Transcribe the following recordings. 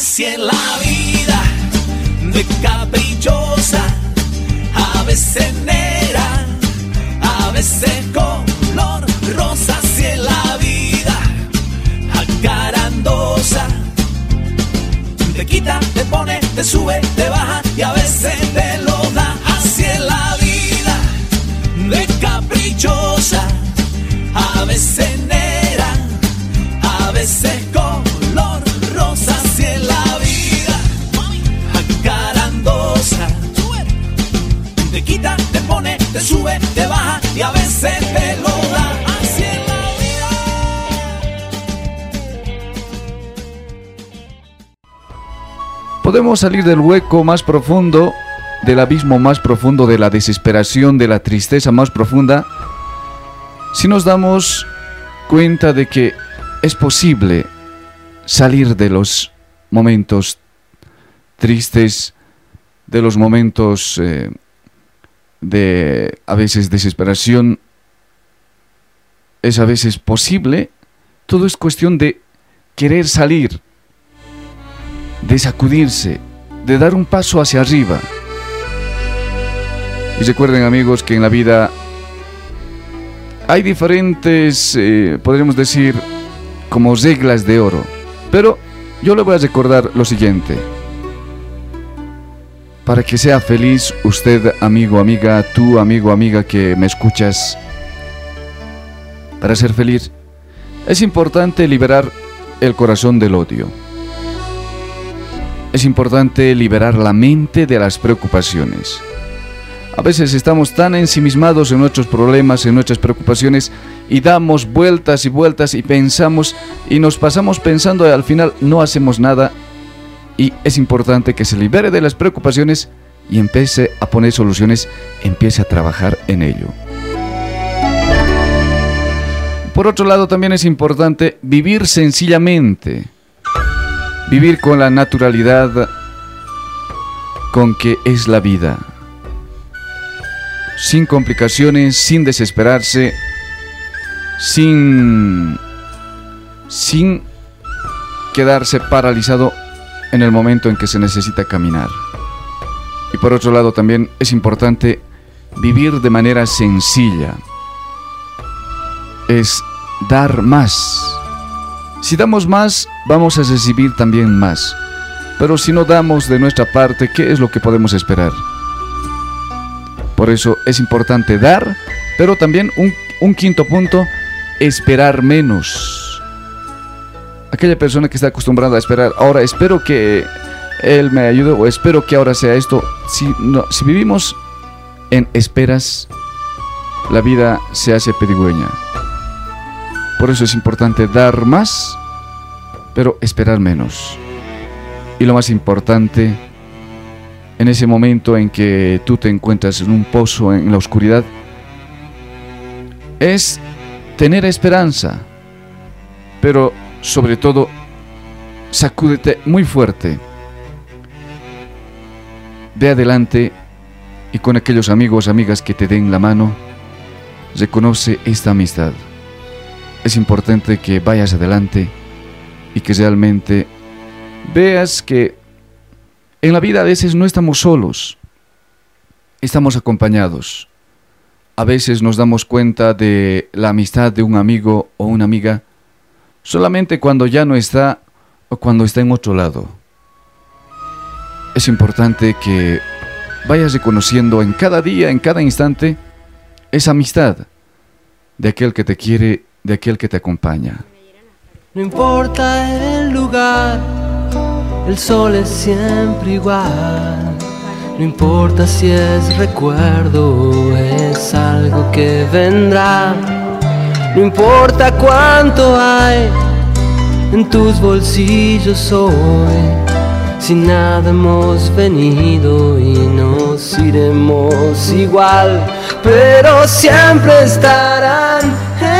así en la vida, de caprichosa, a veces negra, a veces color rosa, así en la vida, acarandosa. Te quita, te pone, te sube, te baja y a veces te Podemos salir del hueco más profundo, del abismo más profundo, de la desesperación, de la tristeza más profunda, si nos damos cuenta de que es posible salir de los momentos tristes, de los momentos eh, de a veces desesperación, es a veces posible, todo es cuestión de querer salir de sacudirse, de dar un paso hacia arriba. Y recuerden amigos que en la vida hay diferentes, eh, podríamos decir, como reglas de oro. Pero yo le voy a recordar lo siguiente. Para que sea feliz usted, amigo, amiga, tú, amigo, amiga que me escuchas, para ser feliz, es importante liberar el corazón del odio. Es importante liberar la mente de las preocupaciones. A veces estamos tan ensimismados en nuestros problemas, en nuestras preocupaciones, y damos vueltas y vueltas y pensamos y nos pasamos pensando y al final no hacemos nada. Y es importante que se libere de las preocupaciones y empiece a poner soluciones, empiece a trabajar en ello. Por otro lado, también es importante vivir sencillamente vivir con la naturalidad con que es la vida, sin complicaciones, sin desesperarse, sin sin quedarse paralizado en el momento en que se necesita caminar. Y por otro lado también es importante vivir de manera sencilla. Es dar más. Si damos más, vamos a recibir también más. Pero si no damos de nuestra parte, ¿qué es lo que podemos esperar? Por eso es importante dar, pero también un, quinto punto, esperar menos. Aquella persona que está acostumbrada a esperar, ahora espero que él me ayude o espero que ahora sea esto. Si, no, si vivimos en esperas, la vida se hace pedigüeña. Por eso es importante dar más, pero esperar menos. Y lo más importante, en ese momento en que tú te encuentras en un pozo en la oscuridad, es tener esperanza, pero sobre todo, sacúdete muy fuerte. Ve adelante y con aquellos amigos, amigas que te den la mano, reconoce esta amistad es importante que vayas adelante y que realmente veas que en la vida a veces no estamos solos, estamos acompañados. A veces nos damos cuenta de la amistad de un amigo o una amiga solamente cuando ya no está o cuando está en otro lado. Es importante que vayas reconociendo en cada día, en cada instante, esa amistad de aquel que te quiere de aquel que te acompaña. No importa el lugar, el sol es siempre igual. No importa si es recuerdo es algo que vendrá. No importa cuánto hay en tus bolsillos hoy. Si nada hemos venido y nos iremos igual, pero siempre estarán en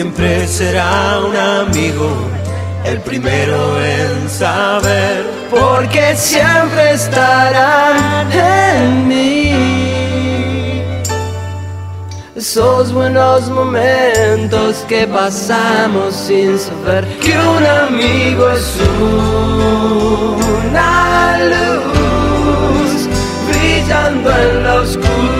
siempre será un amigo el primero en saber, porque siempre estarán en mí. Esos buenos momentos que pasamos sin saber que un amigo es una luz brillando en la oscuridad.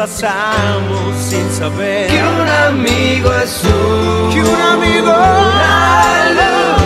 pasamos sin saber que un amigo es un, que un amigo luz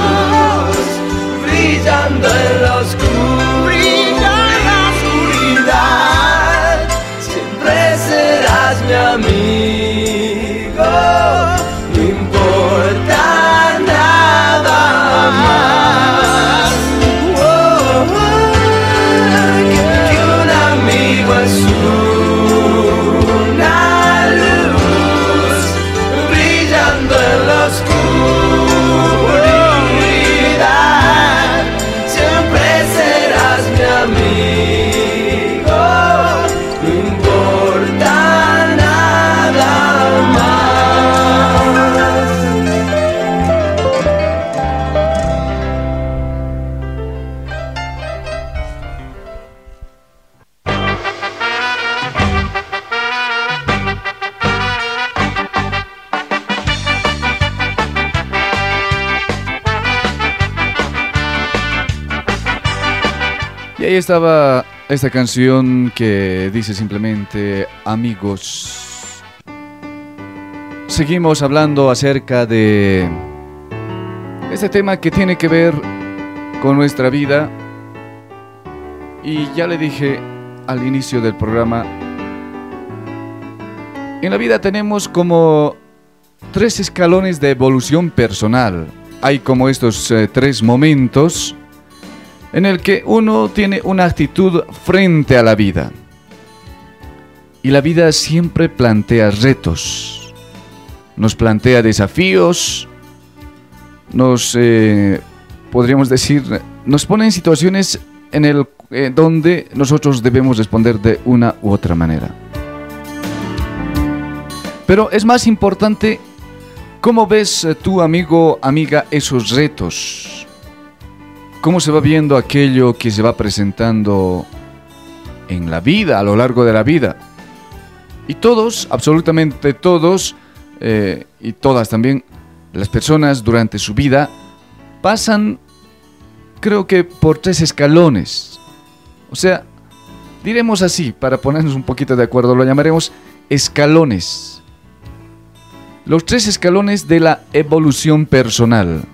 estaba esta canción que dice simplemente amigos. Seguimos hablando acerca de este tema que tiene que ver con nuestra vida. Y ya le dije al inicio del programa, en la vida tenemos como tres escalones de evolución personal. Hay como estos eh, tres momentos en el que uno tiene una actitud frente a la vida. Y la vida siempre plantea retos, nos plantea desafíos, nos, eh, podríamos decir, nos pone en situaciones en el, eh, donde nosotros debemos responder de una u otra manera. Pero es más importante cómo ves eh, tu amigo, amiga, esos retos cómo se va viendo aquello que se va presentando en la vida, a lo largo de la vida. Y todos, absolutamente todos, eh, y todas también, las personas durante su vida pasan, creo que por tres escalones. O sea, diremos así, para ponernos un poquito de acuerdo, lo llamaremos escalones. Los tres escalones de la evolución personal.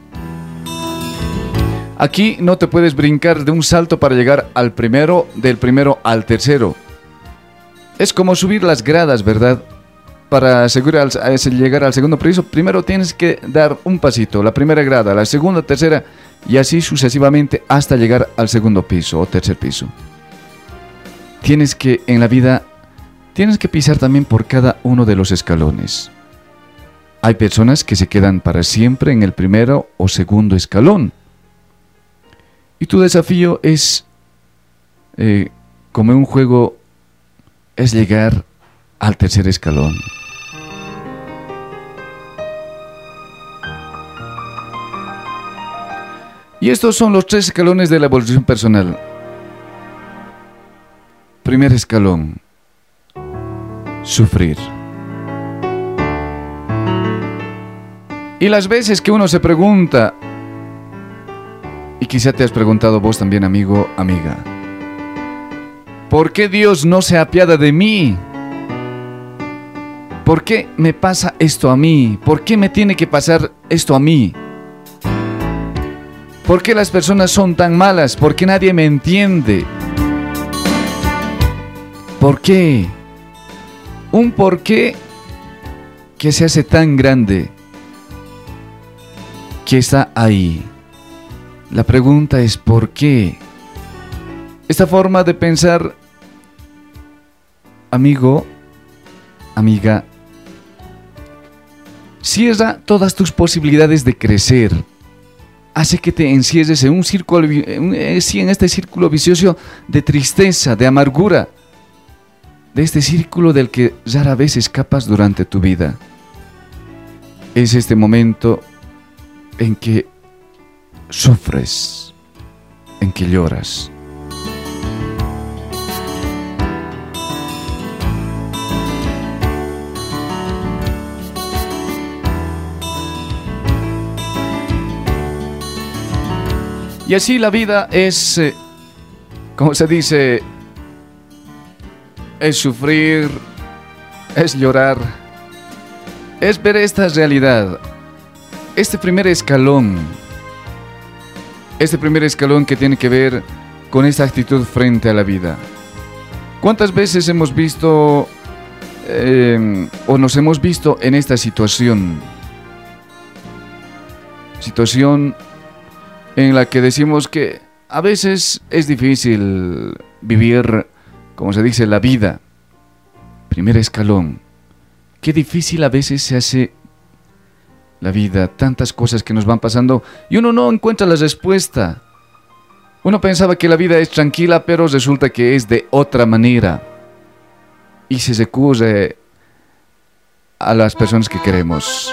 Aquí no te puedes brincar de un salto para llegar al primero, del primero al tercero. Es como subir las gradas, ¿verdad? Para asegurar llegar al segundo piso, primero tienes que dar un pasito, la primera grada, la segunda, tercera y así sucesivamente hasta llegar al segundo piso o tercer piso. Tienes que en la vida tienes que pisar también por cada uno de los escalones. Hay personas que se quedan para siempre en el primero o segundo escalón. Y tu desafío es, eh, como en un juego, es llegar al tercer escalón. Y estos son los tres escalones de la evolución personal. Primer escalón, sufrir. Y las veces que uno se pregunta, quizá te has preguntado vos también, amigo, amiga. ¿Por qué Dios no se apiada de mí? ¿Por qué me pasa esto a mí? ¿Por qué me tiene que pasar esto a mí? ¿Por qué las personas son tan malas? ¿Por qué nadie me entiende? ¿Por qué? Un por qué que se hace tan grande que está ahí. La pregunta es ¿por qué? Esta forma de pensar, amigo, amiga, cierra todas tus posibilidades de crecer. Hace que te encierres en un círculo, en eh, este círculo vicioso de tristeza, de amargura, de este círculo del que rara vez escapas durante tu vida. Es este momento en que sufres, en que lloras. Y así la vida es, eh, como se dice, es sufrir, es llorar, es ver esta realidad este primer escalón, este primer escalón que tiene que ver con esta actitud frente a la vida. ¿Cuántas veces hemos visto em, o nos hemos visto en esta situación? Situación en la que decimos que a veces es difícil vivir, como se dice, la vida. Primer escalón. Qué difícil a veces se hace la vida, tantas cosas que nos van pasando y uno no encuentra la respuesta. Uno pensaba que la vida es tranquila, pero resulta que es de otra manera. Y se recurre a las personas que queremos.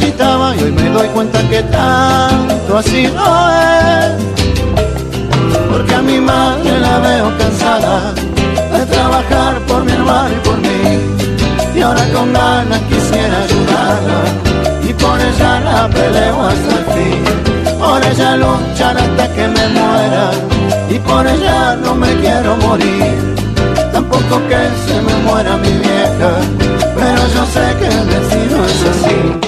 y hoy me doy cuenta que tanto así no es. Porque a mi madre la veo cansada de trabajar por mi hermano y por mí. Y ahora con ganas quisiera ayudarla. Y por ella la peleo hasta el fin. Por ella luchar hasta que me muera. Y por ella no me quiero morir. Tampoco que se me muera mi vieja, pero yo sé que el destino es así.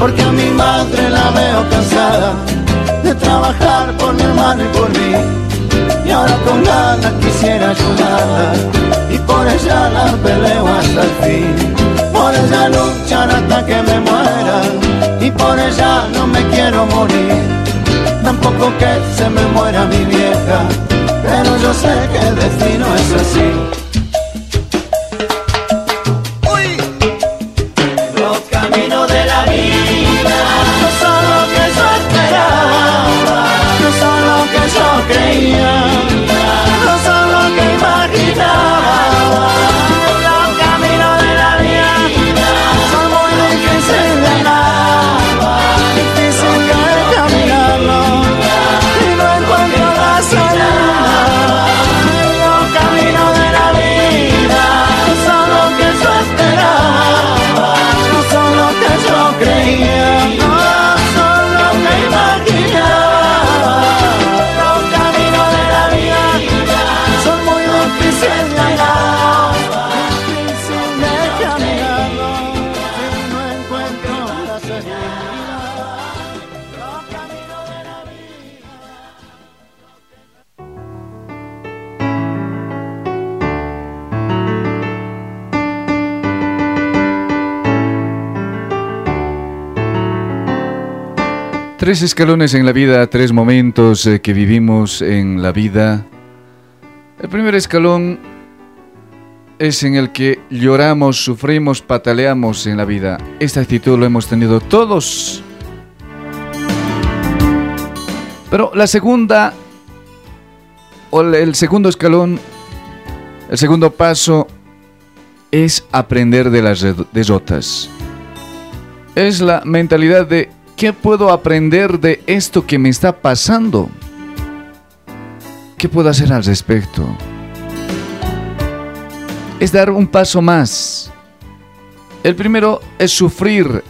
porque a mi madre la veo cansada de trabajar por mi hermano y por mí y ahora con ganas quisiera ayudarla y por ella la peleo hasta el fin por ella luchar hasta que me muera y por ella no me quiero morir. Tampoco que se me muera mi vieja, pero yo sé que el destino es así. Tres escalones en la vida, tres momentos eh, que vivimos en la vida. El primer escalón es en el que lloramos, sufrimos, pataleamos en la vida. Esta actitud lo hemos tenido todos. Pero la segunda, o el segundo escalón, el segundo paso es aprender de las derrotas. Es la mentalidad de ¿Qué puedo aprender de esto que me está pasando? ¿Qué puedo hacer al respecto? Es dar un paso más. El primero es sufrir,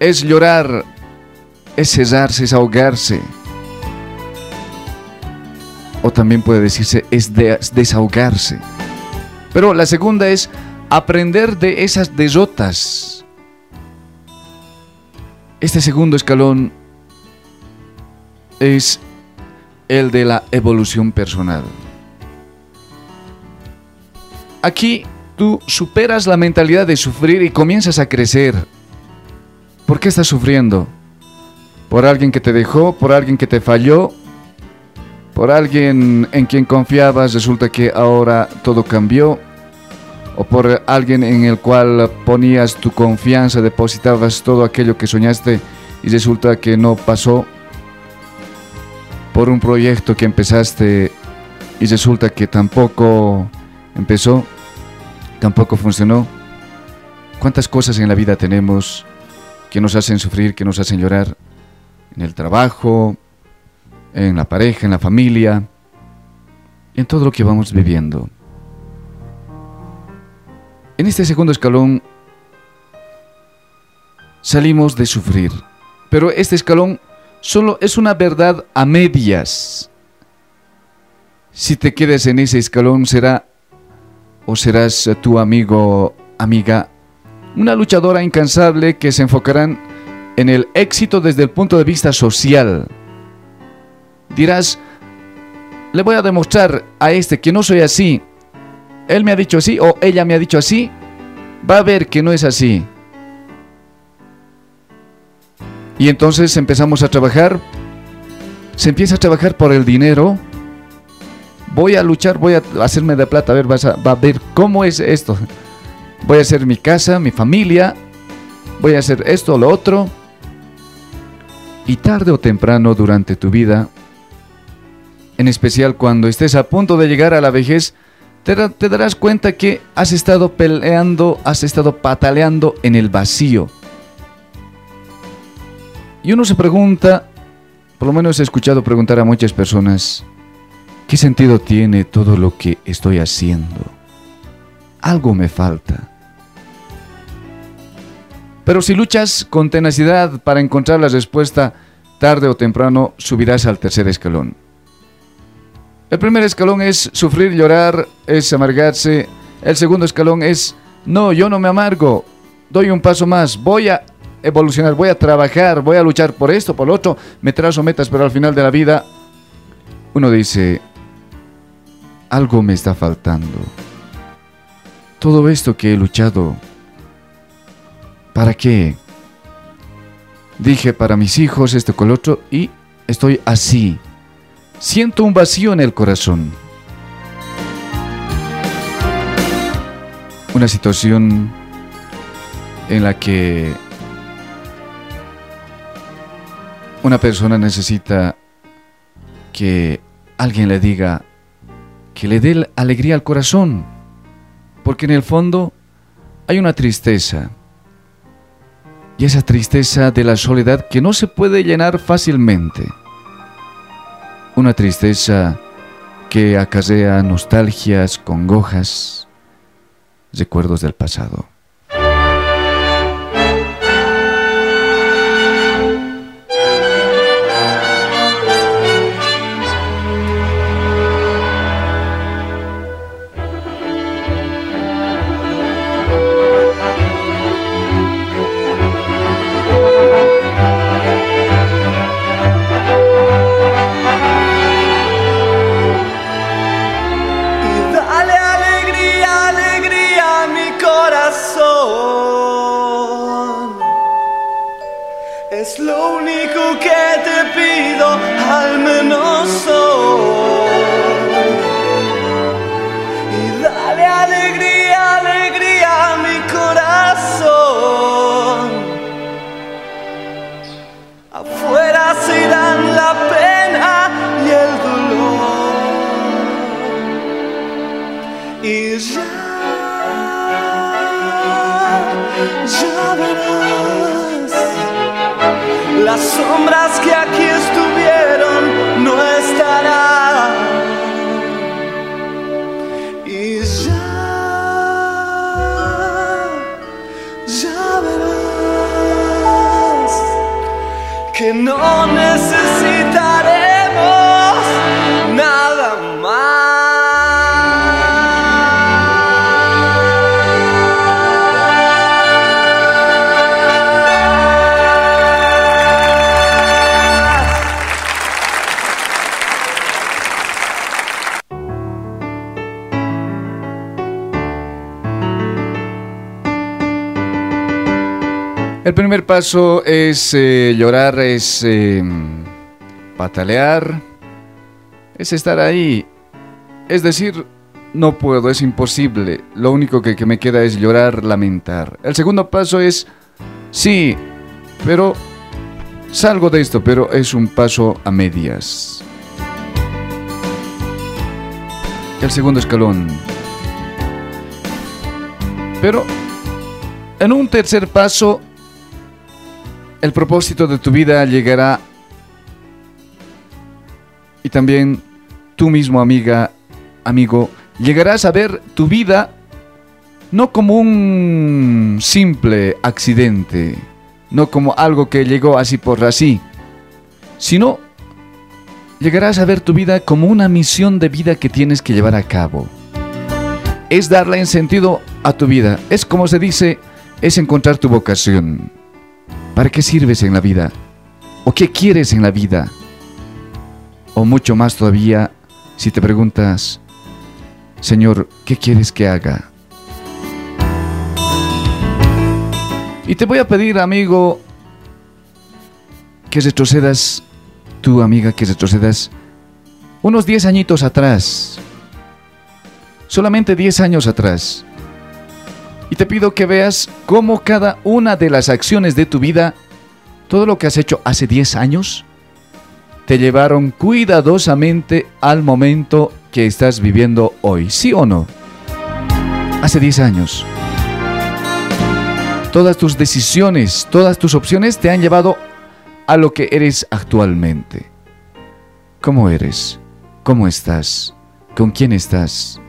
es llorar, es cesarse, es ahogarse. O también puede decirse es desahogarse. Pero la segunda es aprender de esas derrotas este segundo escalón es el de la evolución personal. Aquí tú superas la mentalidad de sufrir y comienzas a crecer. ¿Por qué estás sufriendo? ¿Por alguien que te dejó? ¿Por alguien que te falló? ¿Por alguien en quien confiabas? Resulta que ahora todo cambió o por alguien en el cual ponías tu confianza, depositabas todo aquello que soñaste y resulta que no pasó, por un proyecto que empezaste y resulta que tampoco empezó, tampoco funcionó. ¿Cuántas cosas en la vida tenemos que nos hacen sufrir, que nos hacen llorar? En el trabajo, en la pareja, en la familia, en todo lo que vamos viviendo. En este segundo escalón salimos de sufrir, pero este escalón solo es una verdad a medias. Si te quedas en ese escalón será o serás tu amigo, amiga, una luchadora incansable que se enfocarán en el éxito desde el punto de vista social. Dirás, le voy a demostrar a este que no soy así, él me ha dicho así o ella me ha dicho así, va a ver que no es así. Y entonces empezamos a trabajar, se empieza a trabajar por el dinero. Voy a luchar, voy a hacerme de plata, a ver, va a ver cómo es esto. Voy a hacer mi casa, mi familia, voy a hacer esto o lo otro. Y tarde o temprano durante tu vida, en especial cuando estés a punto de llegar a la vejez, te, darás cuenta que has estado peleando, has estado pataleando en el vacío. Y uno se pregunta, por lo menos he escuchado preguntar a muchas personas, ¿qué sentido tiene todo lo que estoy haciendo? Algo me falta. Pero si luchas con tenacidad para encontrar la respuesta, tarde o temprano subirás al tercer escalón. El primer escalón es sufrir, llorar, es amargarse. El segundo escalón es, no, yo no me amargo, doy un paso más, voy a evolucionar, voy a trabajar, voy a luchar por esto, por lo otro, me trazo metas, pero al final de la vida uno dice, algo me está faltando. Todo esto que he luchado, ¿para qué? Dije para mis hijos esto con lo otro y estoy así siento un vacío en el corazón. Una situación en la que una persona necesita que alguien le diga que le dé alegría al corazón, porque en el fondo hay una tristeza. Y esa tristeza de la soledad que no se puede llenar fácilmente una tristeza que acarrea nostalgias, congojas, recuerdos del pasado. El primer paso es eh, llorar, es eh, patalear, es estar ahí. Es decir, no puedo, es imposible. Lo único que, que me queda es llorar, lamentar. El segundo paso es, sí, pero salgo de esto, pero es un paso a medias. El segundo escalón. Pero en un tercer paso el propósito de tu vida llegará y también tú mismo, amiga, amigo, llegarás a ver tu vida no como un simple accidente, no como algo que llegó así por así, sino llegarás a ver tu vida como una misión de vida que tienes que llevar a cabo. Es darle en sentido a tu vida, es como se dice, es encontrar tu vocación. ¿Para qué sirves en la vida? ¿O qué quieres en la vida? O mucho más todavía, si te preguntas, Señor, ¿qué quieres que haga? Y te voy a pedir, amigo, que retrocedas, tú, amiga, que retrocedas unos 10 añitos atrás. Solamente 10 años atrás. Y te pido que veas cómo cada una de las acciones de tu vida, todo lo que has hecho hace 10 años, te llevaron cuidadosamente al momento que estás viviendo hoy, ¿sí o no? Hace 10 años. Todas tus decisiones, todas tus opciones te han llevado a lo que eres actualmente. ¿Cómo eres? ¿Cómo estás? ¿Con quién estás?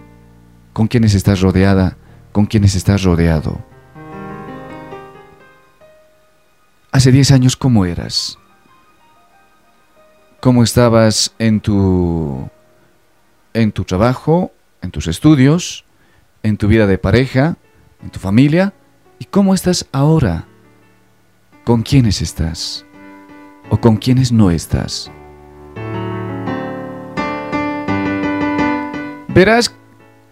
¿Con quiénes estás rodeada? Con quienes estás rodeado. Hace 10 años, ¿cómo eras? ¿Cómo estabas en tu, en tu trabajo, en tus estudios, en tu vida de pareja, en tu familia? ¿Y cómo estás ahora? ¿Con quiénes estás? ¿O con quiénes no estás? Verás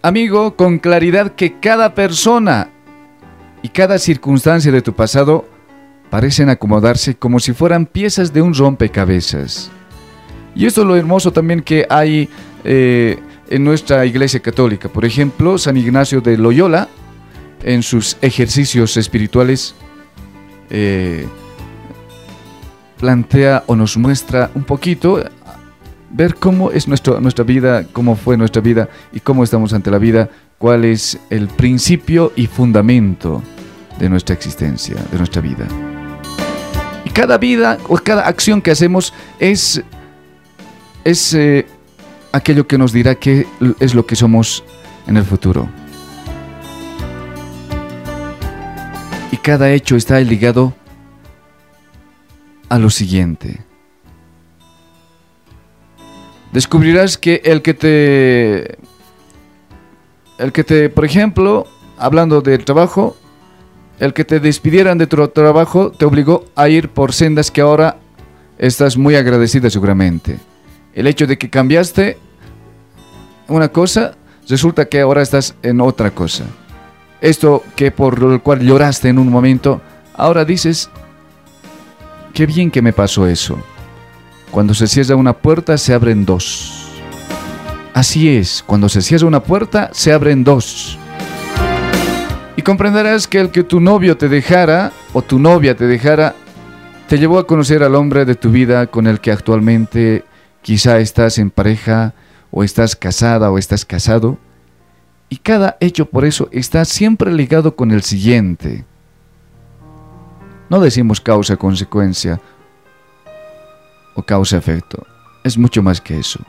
Amigo, con claridad que cada persona y cada circunstancia de tu pasado parecen acomodarse como si fueran piezas de un rompecabezas. Y esto es lo hermoso también que hay eh, en nuestra iglesia católica. Por ejemplo, San Ignacio de Loyola, en sus ejercicios espirituales, eh, plantea o nos muestra un poquito ver cómo es nuestro, nuestra vida, cómo fue nuestra vida y cómo estamos ante la vida, cuál es el principio y fundamento de nuestra existencia, de nuestra vida. Y cada vida o cada acción que hacemos es, es eh, aquello que nos dirá qué es lo que somos en el futuro. Y cada hecho está ligado a lo siguiente descubrirás que el que te el que te, por ejemplo, hablando del trabajo, el que te despidieran de tu trabajo te obligó a ir por sendas que ahora estás muy agradecida seguramente. El hecho de que cambiaste una cosa, resulta que ahora estás en otra cosa. Esto que por lo cual lloraste en un momento, ahora dices, qué bien que me pasó eso. Cuando se cierra una puerta, se abren dos. Así es, cuando se cierra una puerta, se abren dos. Y comprenderás que el que tu novio te dejara o tu novia te dejara, te llevó a conocer al hombre de tu vida con el que actualmente quizá estás en pareja o estás casada o estás casado. Y cada hecho por eso está siempre ligado con el siguiente. No decimos causa-consecuencia o causa-efecto. Es mucho más que eso.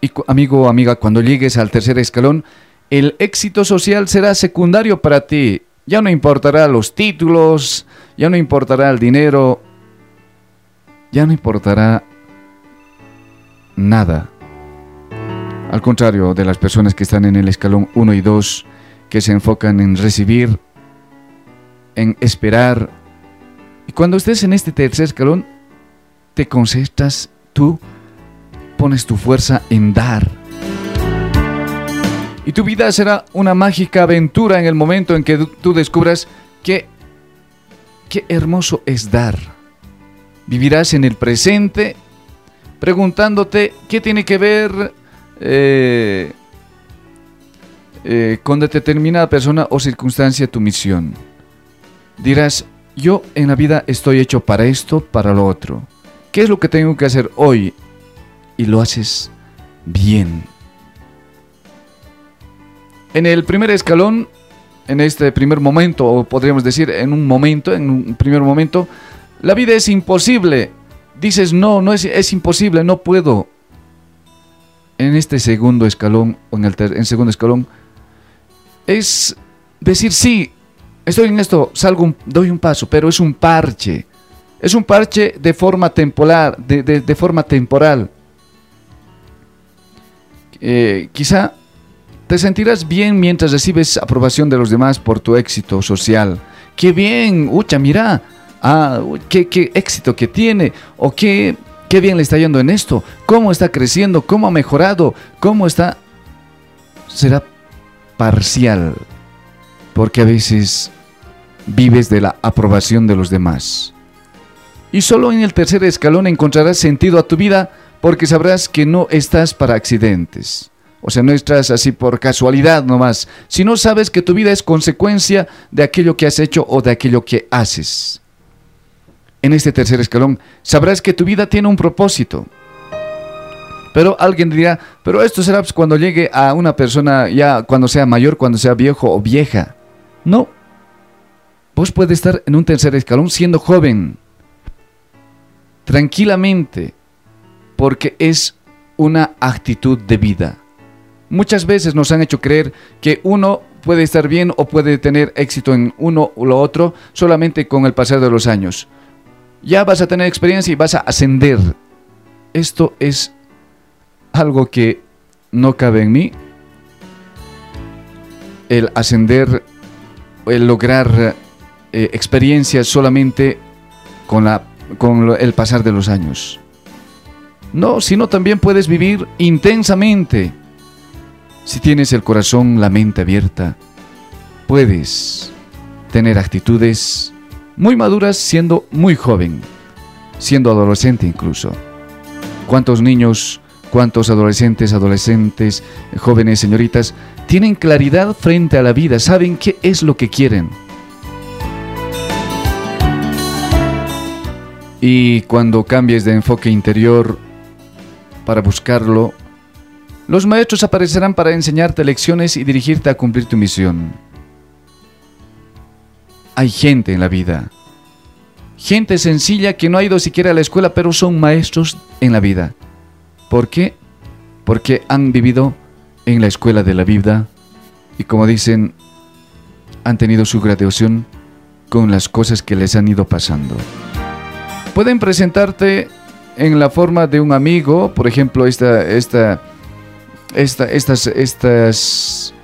Y amigo o amiga, cuando llegues al tercer escalón, el éxito social será secundario para ti. Ya no importará los títulos, ya no importará el dinero, ya no importará nada. Al contrario de las personas que están en el escalón 1 y 2, que se enfocan en recibir, en esperar. Y cuando estés en este tercer escalón, te concentras tú, pones tu fuerza en dar. Y tu vida será una mágica aventura en el momento en que tú descubras que qué hermoso es dar. Vivirás en el presente preguntándote qué tiene que ver eh, eh, con determinada persona o circunstancia tu misión. Dirás, yo en la vida estoy hecho para esto, para lo otro. ¿Qué es lo que tengo que hacer hoy? Y lo haces bien. En el primer escalón, en este primer momento, o podríamos decir en un momento, en un primer momento, la vida es imposible. Dices, no, no es, imposible, no puedo en este segundo escalón o en el segundo escalón es decir, sí, estoy en esto, salgo, doy un paso, pero es un parche. Es un parche de forma temporal, de, forma temporal. Eh, quizá te sentirás bien mientras recibes aprobación de los demás por tu éxito social. ¡Qué bien! ¡Ucha, mira! Ah, qué, qué éxito que tiene! O qué qué bien le está yendo en esto, cómo está creciendo, cómo ha mejorado, cómo está... Será parcial, porque a veces vives de la aprobación de los demás. Y solo en el tercer escalón encontrarás sentido a tu vida porque sabrás que no estás para accidentes. O sea, no estás así por casualidad nomás, sino sabes que tu vida es consecuencia de aquello que has hecho o de aquello que haces en este tercer escalón, sabrás que tu vida tiene un propósito. Pero alguien dirá, pero esto será pues, cuando llegue a una persona ya cuando sea mayor, cuando sea viejo o vieja. No. Vos puedes estar en un tercer escalón siendo joven. Tranquilamente. Porque es una actitud de vida. Muchas veces nos han hecho creer que uno puede estar bien o puede tener éxito en uno o lo otro solamente con el pasar de los años ya vas a tener experiencia y vas a ascender. Esto es algo que no cabe en mí. El ascender, el lograr eh, experiencias solamente con, la, con el pasar de los años. No, sino también puedes vivir intensamente. Si tienes el corazón, la mente abierta, puedes tener actitudes muy maduras siendo muy joven, siendo adolescente incluso. ¿Cuántos niños, cuántos adolescentes, adolescentes, jóvenes, señoritas, tienen claridad frente a la vida, saben qué es lo que quieren? Y cuando cambies de enfoque interior para buscarlo, los maestros aparecerán para enseñarte lecciones y dirigirte a cumplir tu misión hay gente en la vida. Gente sencilla que no ha ido siquiera a la escuela, pero son maestros en la vida. ¿Por qué? Porque han vivido en la escuela de la vida y como dicen, han tenido su graduación con las cosas que les han ido pasando. Pueden presentarte en la forma de un amigo, por ejemplo, esta, esta, esta, estas, estas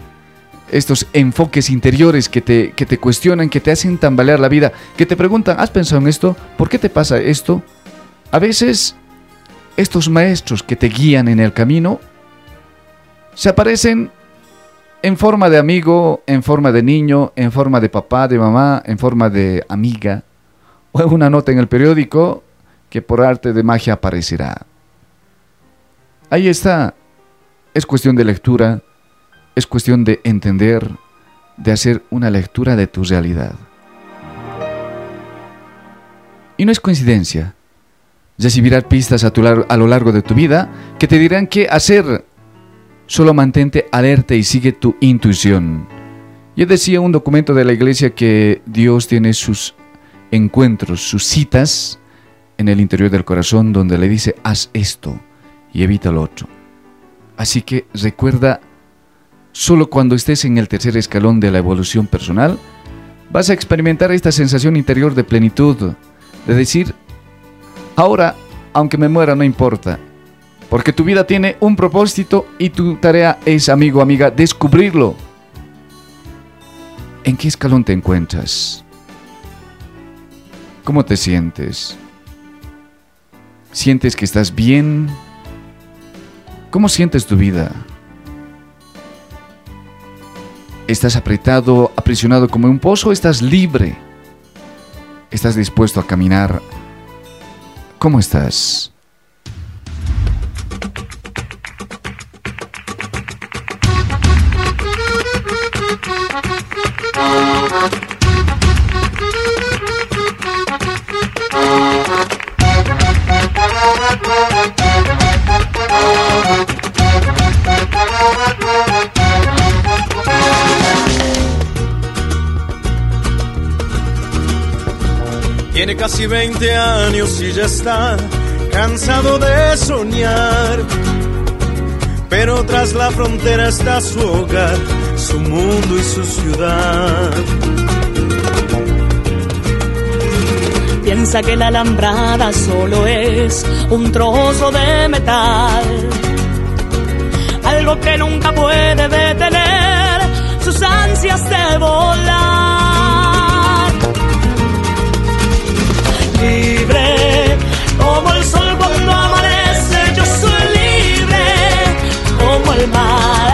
estos enfoques interiores que te, que te cuestionan, que te hacen tambalear la vida, que te preguntan, ¿has pensado en esto? ¿Por qué te pasa esto? A veces estos maestros que te guían en el camino se aparecen en forma de amigo, en forma de niño, en forma de papá, de mamá, en forma de amiga o una nota en el periódico que por arte de magia aparecerá. Ahí está. Es cuestión de lectura, es cuestión de entender, de hacer una lectura de tu realidad. Y no es coincidencia. Recibirás pistas a, tu a lo largo de tu vida que te dirán qué hacer. Solo mantente alerta y sigue tu intuición. Yo decía un documento de la iglesia que Dios tiene sus encuentros, sus citas en el interior del corazón donde le dice, haz esto y evita lo otro. Así que recuerda, solo cuando estés en el tercer escalón de la evolución personal, vas a experimentar esta sensación interior de plenitud, de decir, ahora, aunque me muera, no importa, porque tu vida tiene un propósito y tu tarea es, amigo, amiga, descubrirlo. ¿En qué escalón te encuentras? ¿Cómo te sientes? ¿Sientes que estás bien? ¿Cómo sientes tu vida? ¿Estás apretado, aprisionado como un pozo estás libre? ¿Estás dispuesto a caminar? ¿Cómo estás? Tiene casi 20 años y ya está cansado de soñar. Pero tras la frontera está su hogar, su mundo y su ciudad. Piensa que la alambrada solo es un trozo de metal. Algo que nunca puede detener sus ansias de volar. Libre como el sol cuando amanece, yo soy libre como el mar.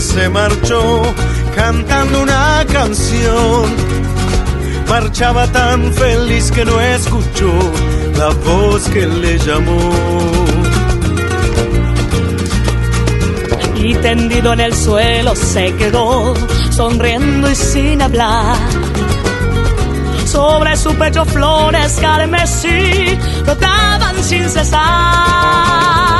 Se marchó cantando una canción. Marchaba tan feliz que no escuchó la voz que le llamó. y tendido en el suelo se quedó, sonriendo y sin hablar. Sobre su pecho flores carmesí brotaban sin cesar.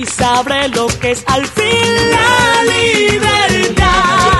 Y sabré lo que es al fin la libertad.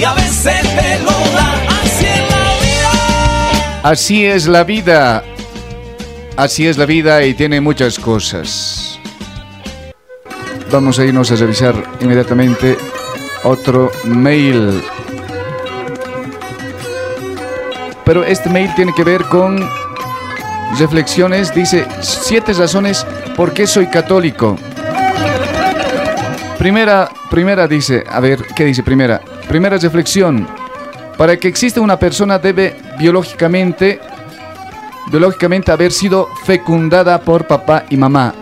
y a veces. Así es la vida. Así es la vida. Así es la vida y tiene muchas cosas. Vamos a irnos a revisar inmediatamente otro mail. Pero este mail tiene que ver con reflexiones. Dice, siete razones por qué soy católico. Primera, primera dice, a ver, ¿qué dice primera? Primera reflexión. Para que exista una persona debe biológicamente, biológicamente haber sido fecundada por papá y mamá.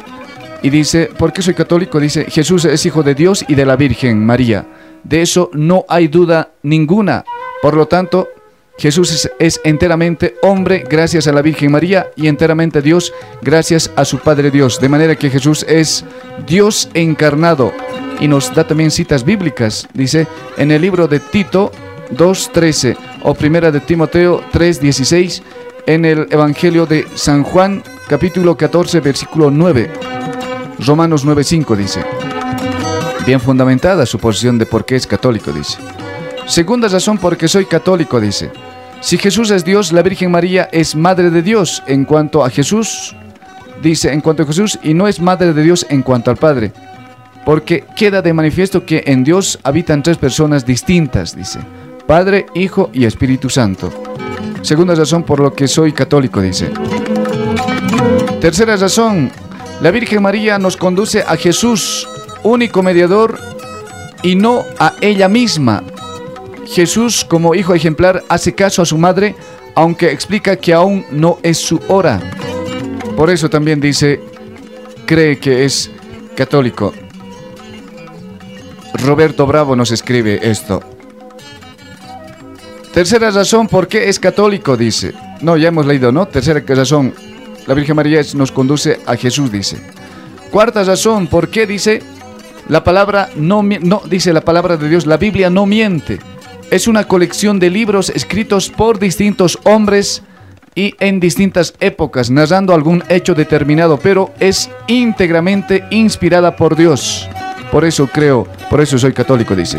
Y dice, ¿por qué soy católico? Dice, Jesús es hijo de Dios y de la Virgen María. De eso no hay duda ninguna. Por lo tanto, Jesús es, es enteramente hombre gracias a la Virgen María y enteramente Dios gracias a su Padre Dios. De manera que Jesús es Dios encarnado. Y nos da también citas bíblicas. Dice en el libro de Tito 2.13 o primera de Timoteo 3.16 en el Evangelio de San Juan capítulo 14 versículo 9. Romanos 9.5 dice. Bien fundamentada su posición de por qué es católico, dice. Segunda razón porque soy católico, dice. Si Jesús es Dios, la Virgen María es Madre de Dios en cuanto a Jesús, dice en cuanto a Jesús, y no es Madre de Dios en cuanto al Padre. Porque queda de manifiesto que en Dios habitan tres personas distintas, dice. Padre, Hijo y Espíritu Santo. Segunda razón por lo que soy católico, dice. Tercera razón, la Virgen María nos conduce a Jesús, único mediador, y no a ella misma. Jesús, como hijo ejemplar, hace caso a su madre, aunque explica que aún no es su hora. Por eso también dice, cree que es católico. Roberto Bravo nos escribe esto. Tercera razón, ¿por qué es católico? Dice. No, ya hemos leído, ¿no? Tercera razón, la Virgen María nos conduce a Jesús, dice. Cuarta razón, ¿por qué dice? La palabra no, no dice la palabra de Dios, la Biblia no miente. Es una colección de libros escritos por distintos hombres y en distintas épocas, narrando algún hecho determinado, pero es íntegramente inspirada por Dios. Por eso creo, por eso soy católico, dice.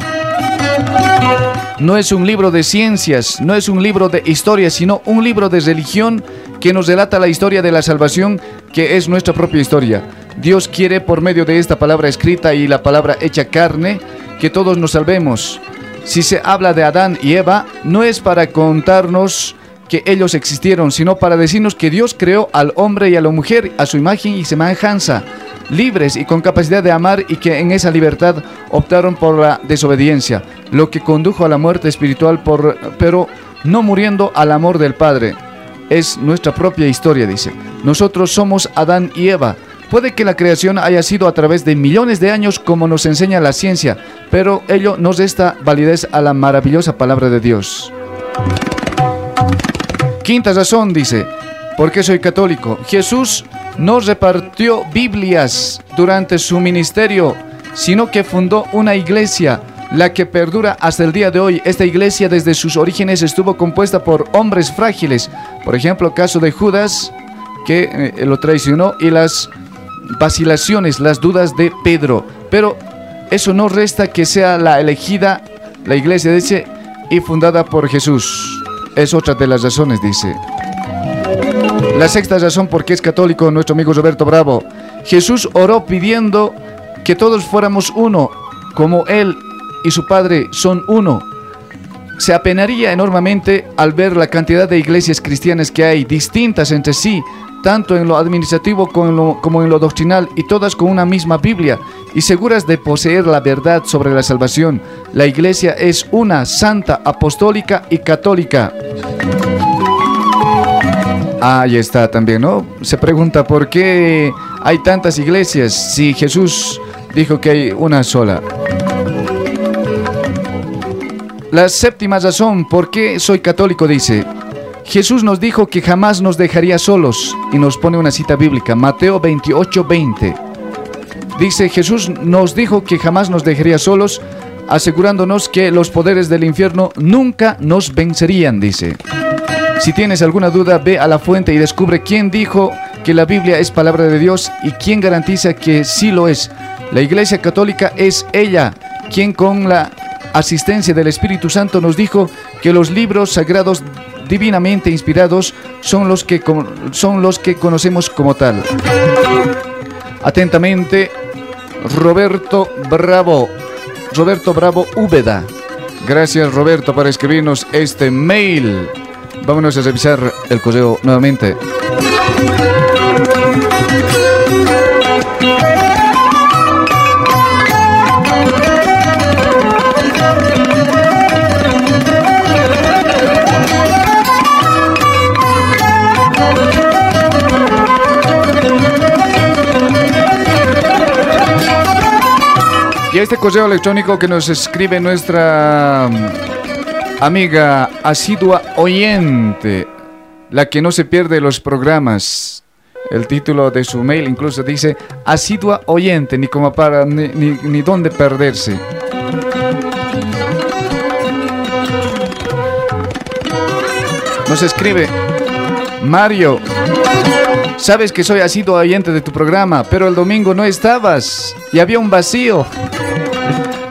No es un libro de ciencias, no es un libro de historia, sino un libro de religión que nos relata la historia de la salvación, que es nuestra propia historia. Dios quiere por medio de esta palabra escrita y la palabra hecha carne, que todos nos salvemos. Si se habla de Adán y Eva, no es para contarnos que ellos existieron, sino para decirnos que Dios creó al hombre y a la mujer a su imagen y semejanza, libres y con capacidad de amar y que en esa libertad optaron por la desobediencia, lo que condujo a la muerte espiritual, por, pero no muriendo al amor del Padre. Es nuestra propia historia, dice. Nosotros somos Adán y Eva. Puede que la creación haya sido a través de millones de años como nos enseña la ciencia, pero ello nos resta validez a la maravillosa palabra de Dios. Quinta razón dice, ¿por qué soy católico? Jesús no repartió Biblias durante su ministerio, sino que fundó una iglesia, la que perdura hasta el día de hoy. Esta iglesia desde sus orígenes estuvo compuesta por hombres frágiles, por ejemplo, caso de Judas, que eh, lo traicionó, y las vacilaciones, las dudas de Pedro. Pero eso no resta que sea la elegida, la iglesia dice, y fundada por Jesús. Es otra de las razones, dice. La sexta razón por qué es católico nuestro amigo Roberto Bravo. Jesús oró pidiendo que todos fuéramos uno, como Él y su Padre son uno. Se apenaría enormemente al ver la cantidad de iglesias cristianas que hay, distintas entre sí, tanto en lo administrativo como en lo, como en lo doctrinal, y todas con una misma Biblia, y seguras de poseer la verdad sobre la salvación. La iglesia es una, santa, apostólica y católica. Ahí está también, ¿no? Se pregunta por qué hay tantas iglesias si Jesús dijo que hay una sola. La séptima razón, ¿por qué soy católico? Dice, Jesús nos dijo que jamás nos dejaría solos y nos pone una cita bíblica, Mateo 28, 20. Dice, Jesús nos dijo que jamás nos dejaría solos, asegurándonos que los poderes del infierno nunca nos vencerían, dice. Si tienes alguna duda, ve a la fuente y descubre quién dijo que la Biblia es palabra de Dios y quién garantiza que sí lo es. La Iglesia Católica es ella, quien con la asistencia del Espíritu Santo nos dijo que los libros sagrados divinamente inspirados son los que, son los que conocemos como tal. Atentamente, Roberto Bravo. Roberto Bravo Úbeda. Gracias Roberto por escribirnos este mail. Vámonos a revisar el correo nuevamente. Y este correo electrónico que nos escribe nuestra Amiga asidua oyente, la que no se pierde los programas. El título de su mail incluso dice asidua oyente, ni como para ni, ni, dónde perderse. Nos escribe Mario. Sabes que soy asiduo oyente de tu programa, pero el domingo no estabas y había un vacío.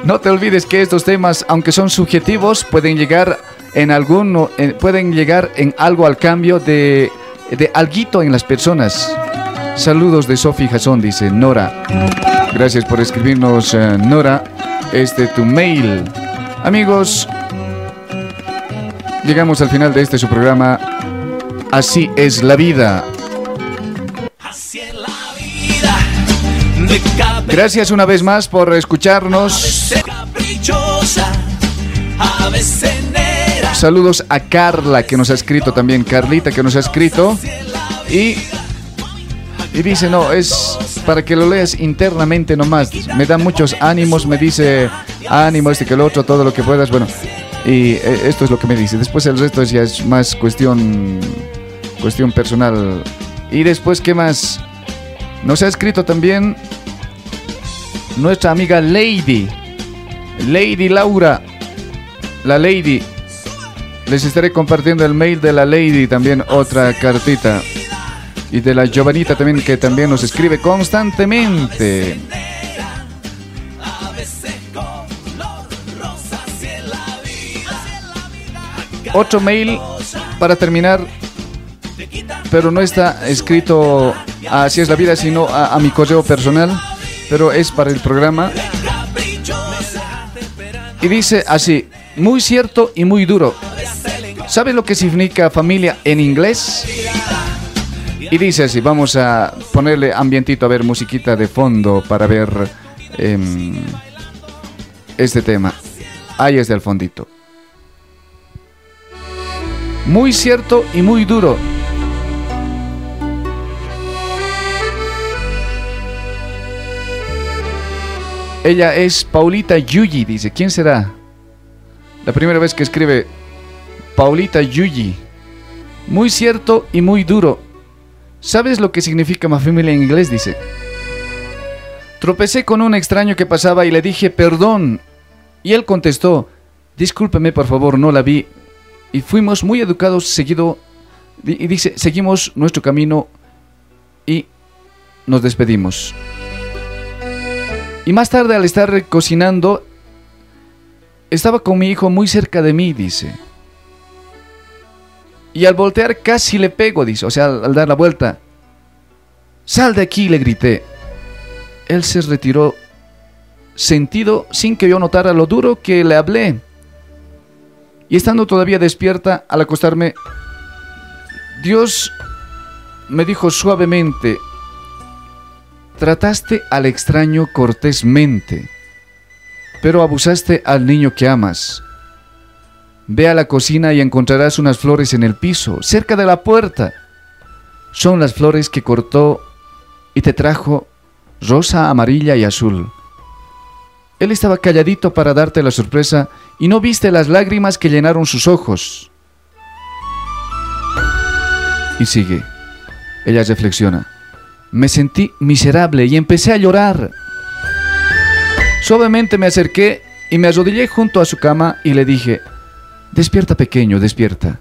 No te olvides que estos temas, aunque son subjetivos, pueden llegar en algún, pueden llegar en algo al cambio de, de alguito en las personas. Saludos de Sofi Jason, dice Nora. Gracias por escribirnos, eh, Nora. Este tu mail. Amigos, llegamos al final de este su programa. Así es la vida. Gracias una vez más por escucharnos. Saludos a Carla que nos ha escrito también, Carlita que nos ha escrito. Y, y dice, no, es para que lo leas internamente nomás. Me da muchos ánimos, me dice ánimo, este que el otro, todo lo que puedas. Bueno, y eh, esto es lo que me dice. Después el resto ya es más cuestión, cuestión personal. Y después, ¿qué más? Nos ha escrito también nuestra amiga Lady. Lady Laura. La Lady. Les estaré compartiendo el mail de la Lady, también otra cartita. Y de la Giovanita también, que también nos escribe constantemente. Otro mail para terminar, pero no está escrito así es la vida, sino a, a mi correo personal pero es para el programa. Y dice así, muy cierto y muy duro. ¿Sabes lo que significa familia en inglés? Y dice así, vamos a ponerle ambientito, a ver, musiquita de fondo para ver em, este tema. Ahí es del fondito. Muy cierto y muy duro. Ella es Paulita Yuyi, dice. ¿Quién será? La primera vez que escribe Paulita Yuyi. Muy cierto y muy duro. ¿Sabes lo que significa my family en inglés? Dice. Tropecé con un extraño que pasaba y le dije perdón. Y él contestó, discúlpeme por favor, no la vi. Y fuimos muy educados, seguido. Y dice, seguimos nuestro camino y nos despedimos. Y más tarde al estar cocinando, estaba con mi hijo muy cerca de mí, dice. Y al voltear casi le pego, dice, o sea, al, dar la vuelta. Sal de aquí, le grité. Él se retiró sentido sin que yo notara lo duro que le hablé. Y estando todavía despierta, al acostarme, Dios me dijo suavemente, Trataste al extraño cortésmente, pero abusaste al niño que amas. Ve a la cocina y encontrarás unas flores en el piso, cerca de la puerta. son las flores que cortó y te trajo rosa, amarilla y azul. Él estaba calladito para darte la sorpresa y no viste las lágrimas que llenaron sus ojos. Y sigue. Ella reflexiona. Me sentí miserable y empecé a llorar. Suavemente me acerqué y me arrodillé junto a su cama y le dije, despierta pequeño, despierta.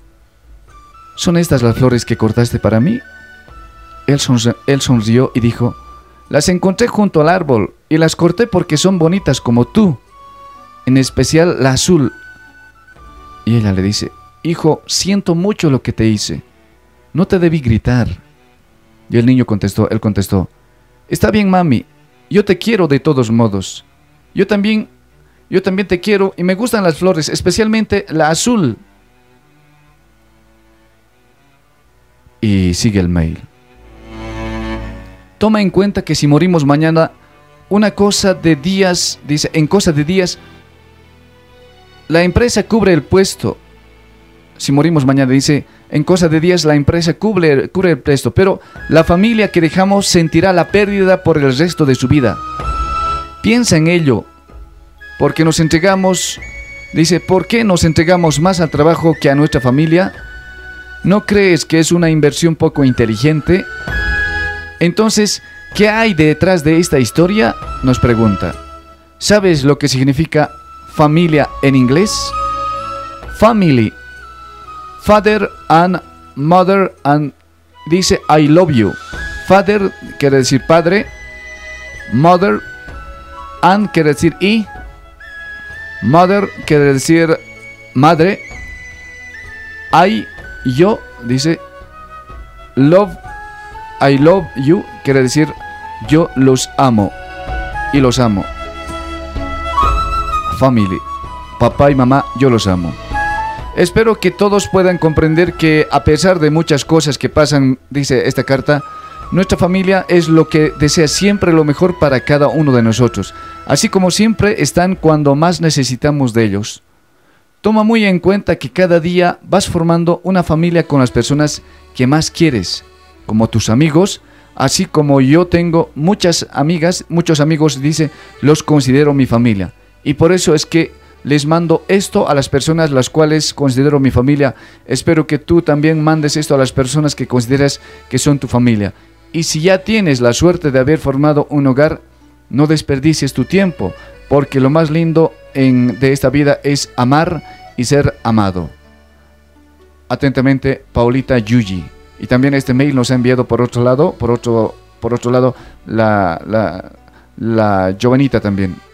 ¿Son estas las flores que cortaste para mí? Él, él sonrió y dijo, las encontré junto al árbol y las corté porque son bonitas como tú, en especial la azul. Y ella le dice, hijo, siento mucho lo que te hice. No te debí gritar. Y el niño contestó, él contestó, está bien mami, yo te quiero de todos modos. Yo también, yo también te quiero y me gustan las flores, especialmente la azul. Y sigue el mail. Toma en cuenta que si morimos mañana, una cosa de días, dice, en cosa de días, la empresa cubre el puesto. Si morimos mañana, dice, en cosa de días la empresa cubre, el puesto, pero la familia que dejamos sentirá la pérdida por el resto de su vida. Piensa en ello, porque nos entregamos, dice, ¿por qué nos entregamos más al trabajo que a nuestra familia? ¿No crees que es una inversión poco inteligente? Entonces, ¿qué hay detrás de esta historia? Nos pregunta. ¿Sabes lo que significa familia en inglés? Family. Father and mother and dice I love you. Father quiere decir padre. Mother and quiere decir y. Mother quiere decir madre. I, yo, dice love I love you quiere decir yo los amo y los amo. Family, papá y mamá, yo los amo. Espero que todos puedan comprender que a pesar de muchas cosas que pasan, dice esta carta, nuestra familia es lo que desea siempre lo mejor para cada uno de nosotros, así como siempre están cuando más necesitamos de ellos. Toma muy en cuenta que cada día vas formando una familia con las personas que más quieres como tus amigos, así como yo tengo muchas amigas, muchos amigos, dice, los considero mi familia. Y por eso es que les mando esto a las personas las cuales considero mi familia. Espero que tú también mandes esto a las personas que consideras que son tu familia. Y si ya tienes la suerte de haber formado un hogar, no desperdicies tu tiempo, porque lo más lindo en, de esta vida es amar y ser amado. Atentamente, Paulita Yuji. Y también este mail nos ha enviado por otro lado, por otro, por otro lado, la, la, la también.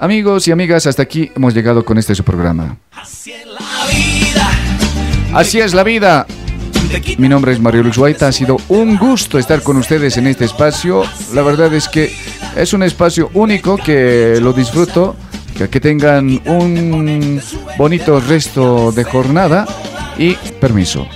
Amigos y amigas, hasta aquí hemos llegado con este su programa. Así es la vida. Así es la vida. Mi nombre es Mario Luz Guaita. Ha sido un gusto estar con ustedes en este espacio. La verdad es que es un espacio único que lo disfruto. Que tengan un bonito resto de jornada. Y permiso.